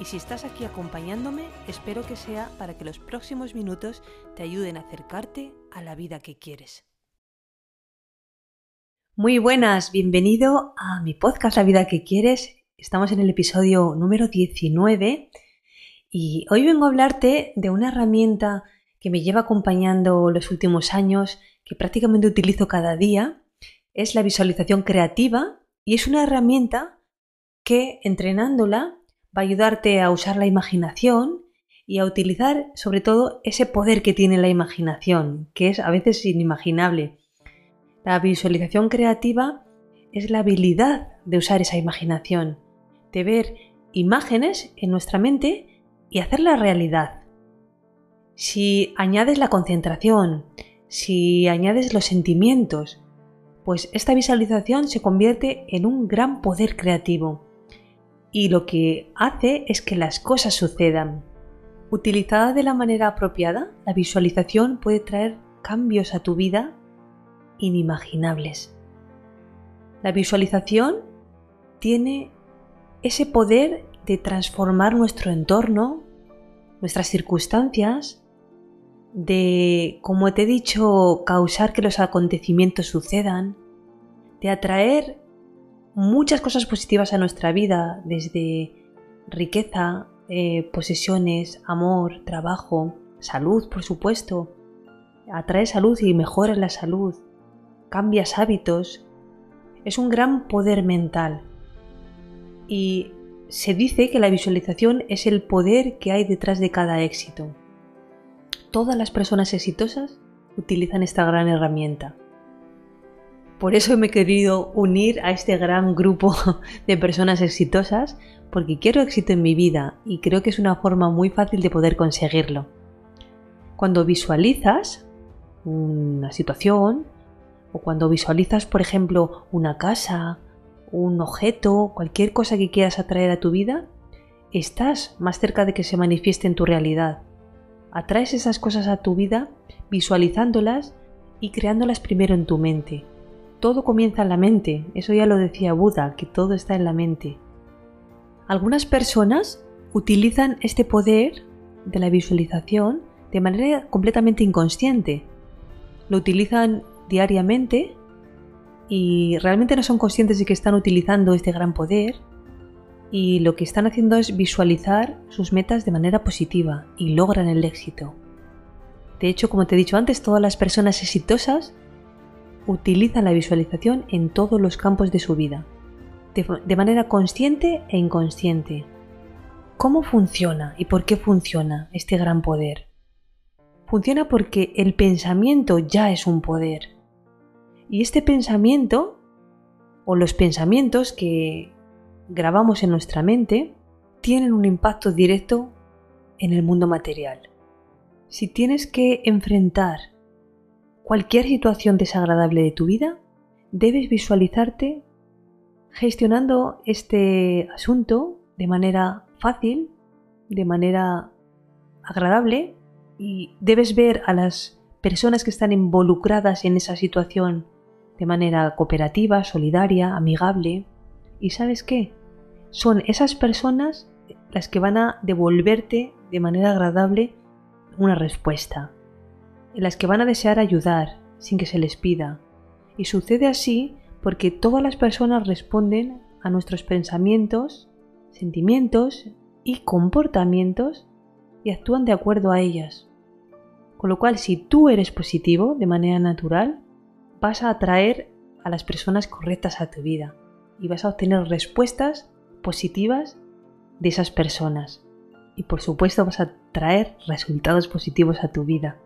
y si estás aquí acompañándome, espero que sea para que los próximos minutos te ayuden a acercarte a la vida que quieres. Muy buenas, bienvenido a mi podcast La vida que quieres. Estamos en el episodio número 19 y hoy vengo a hablarte de una herramienta que me lleva acompañando los últimos años, que prácticamente utilizo cada día. Es la visualización creativa y es una herramienta que entrenándola va a ayudarte a usar la imaginación y a utilizar sobre todo ese poder que tiene la imaginación, que es a veces inimaginable. La visualización creativa es la habilidad de usar esa imaginación, de ver imágenes en nuestra mente y hacerla realidad. Si añades la concentración, si añades los sentimientos, pues esta visualización se convierte en un gran poder creativo y lo que hace es que las cosas sucedan. Utilizada de la manera apropiada, la visualización puede traer cambios a tu vida inimaginables. La visualización tiene ese poder de transformar nuestro entorno, nuestras circunstancias, de, como te he dicho, causar que los acontecimientos sucedan, de atraer muchas cosas positivas a nuestra vida, desde riqueza, eh, posesiones, amor, trabajo, salud, por supuesto. Atrae salud y mejora la salud. Cambias hábitos. Es un gran poder mental. Y se dice que la visualización es el poder que hay detrás de cada éxito. Todas las personas exitosas utilizan esta gran herramienta. Por eso me he querido unir a este gran grupo de personas exitosas, porque quiero éxito en mi vida y creo que es una forma muy fácil de poder conseguirlo. Cuando visualizas una situación, o cuando visualizas, por ejemplo, una casa, un objeto, cualquier cosa que quieras atraer a tu vida, estás más cerca de que se manifieste en tu realidad. Atraes esas cosas a tu vida visualizándolas y creándolas primero en tu mente todo comienza en la mente, eso ya lo decía Buda, que todo está en la mente. Algunas personas utilizan este poder de la visualización de manera completamente inconsciente. Lo utilizan diariamente y realmente no son conscientes de que están utilizando este gran poder y lo que están haciendo es visualizar sus metas de manera positiva y logran el éxito. De hecho, como te he dicho antes, todas las personas exitosas utilizan la visualización en todos los campos de su vida, de, manera consciente e inconsciente. ¿Cómo funciona y por qué funciona este gran poder? Funciona porque el pensamiento ya es un poder. Y este pensamiento, o los pensamientos que grabamos en nuestra mente, tienen un impacto directo en el mundo material. Si tienes que enfrentar cualquier situación desagradable de tu vida, debes visualizarte gestionando este asunto de manera fácil, de manera agradable y debes ver a las personas que están involucradas en esa situación de manera cooperativa, solidaria, amigable. ¿Y sabes qué? Son esas personas las que van a devolverte de manera agradable una respuesta en las que van a desear ayudar sin que se les pida. Y sucede así porque todas las personas responden a nuestros pensamientos, sentimientos y comportamientos y actúan de acuerdo a ellas. Con lo cual, si tú eres positivo de manera natural, vas a atraer a las personas correctas a tu vida y vas a obtener respuestas positivas de esas personas. Y por supuesto vas a traer resultados positivos a tu vida.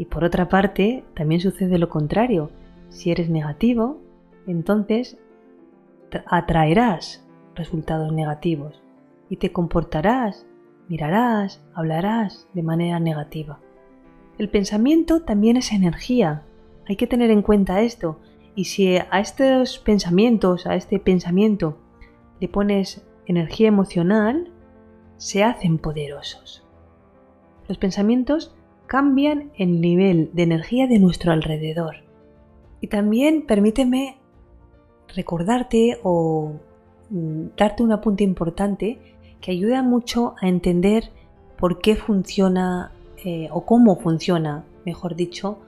Y por otra parte, también sucede lo contrario. Si eres negativo, entonces atraerás resultados negativos y te comportarás, mirarás, hablarás de manera negativa. El pensamiento también es energía. Hay que tener en cuenta esto. Y si a estos pensamientos, a este pensamiento, le pones energía emocional, se hacen poderosos. Los pensamientos cambian el nivel de energía de nuestro alrededor. Y también permíteme recordarte o mm, darte un apunte importante que ayuda mucho a entender por qué funciona eh, o cómo funciona, mejor dicho,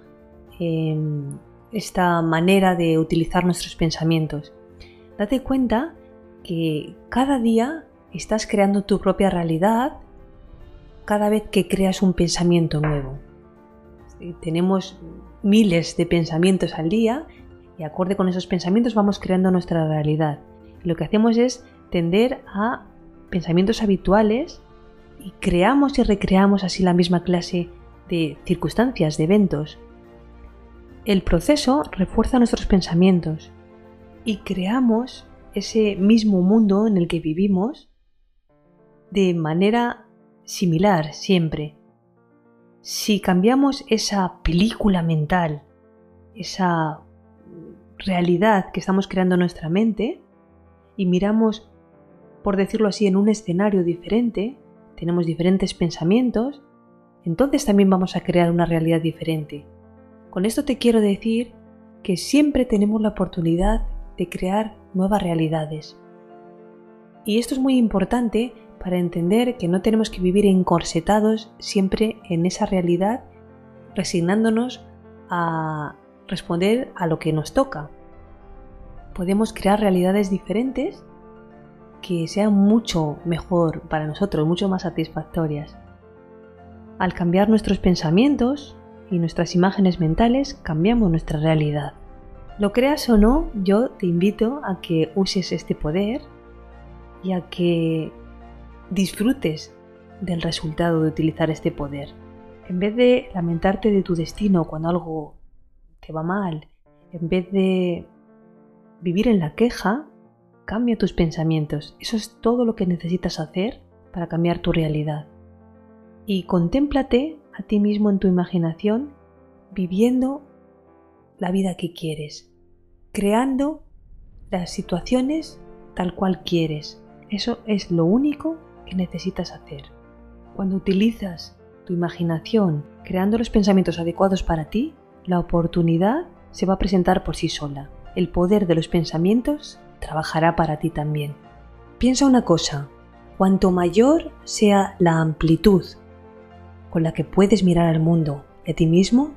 em, esta manera de utilizar nuestros pensamientos. Date cuenta que cada día estás creando tu propia realidad cada vez que creas un pensamiento nuevo. Tenemos miles de pensamientos al día y acorde con esos pensamientos vamos creando nuestra realidad. lo que hacemos es tender a pensamientos habituales y creamos y recreamos así la misma clase de circunstancias, de eventos. El proceso refuerza nuestros pensamientos y creamos ese mismo mundo en el que vivimos de manera similar siempre. Si cambiamos esa película mental, esa realidad que estamos creando en nuestra mente y miramos, por decirlo así, en un escenario diferente, tenemos diferentes pensamientos, entonces también vamos a crear una realidad diferente. Con esto te quiero decir que siempre tenemos la oportunidad de crear nuevas realidades. Y esto es muy importante para entender que no tenemos que vivir encorsetados siempre en esa realidad, resignándonos a responder a lo que nos toca. Podemos crear realidades diferentes que sean mucho mejor para nosotros, mucho más satisfactorias. Al cambiar nuestros pensamientos y nuestras imágenes mentales, cambiamos nuestra realidad. Lo creas o no, yo te invito a que uses este poder y a que disfrutes del resultado de utilizar este poder. En vez de lamentarte de tu destino cuando algo te va mal, en vez de vivir en la queja, cambia tus pensamientos. Eso es todo lo que necesitas hacer para cambiar tu realidad. Y contémplate a ti mismo en tu imaginación viviendo la vida que quieres, creando las situaciones tal cual quieres. Eso es lo único necesitas hacer. Cuando utilizas tu imaginación creando los pensamientos adecuados para ti, la oportunidad se va a presentar por sí sola. El poder de los pensamientos trabajará para ti también. Piensa una cosa, cuanto mayor sea la amplitud con la que puedes mirar al mundo y a ti mismo,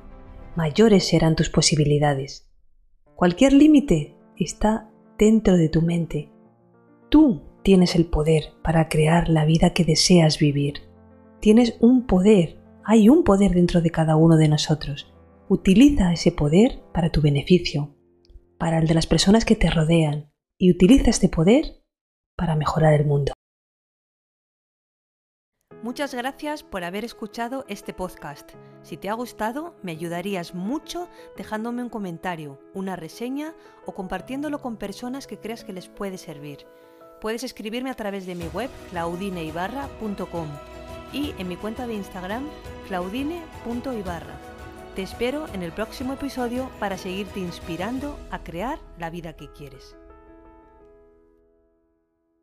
mayores serán tus posibilidades. Cualquier límite está dentro de tu mente. Tú tienes el poder para crear la vida que deseas vivir. Tienes un poder, hay un poder dentro de cada uno de nosotros. Utiliza ese poder para tu beneficio, para el de las personas que te rodean, y utiliza este poder para mejorar el mundo. Muchas gracias por haber escuchado este podcast. Si te ha gustado, me ayudarías mucho dejándome un comentario, una reseña o compartiéndolo con personas que creas que les puede servir. Puedes escribirme a través de mi web claudineibarra.com y en mi cuenta de Instagram claudine.ibarra. Te espero en el próximo episodio para seguirte inspirando a crear la vida que quieres.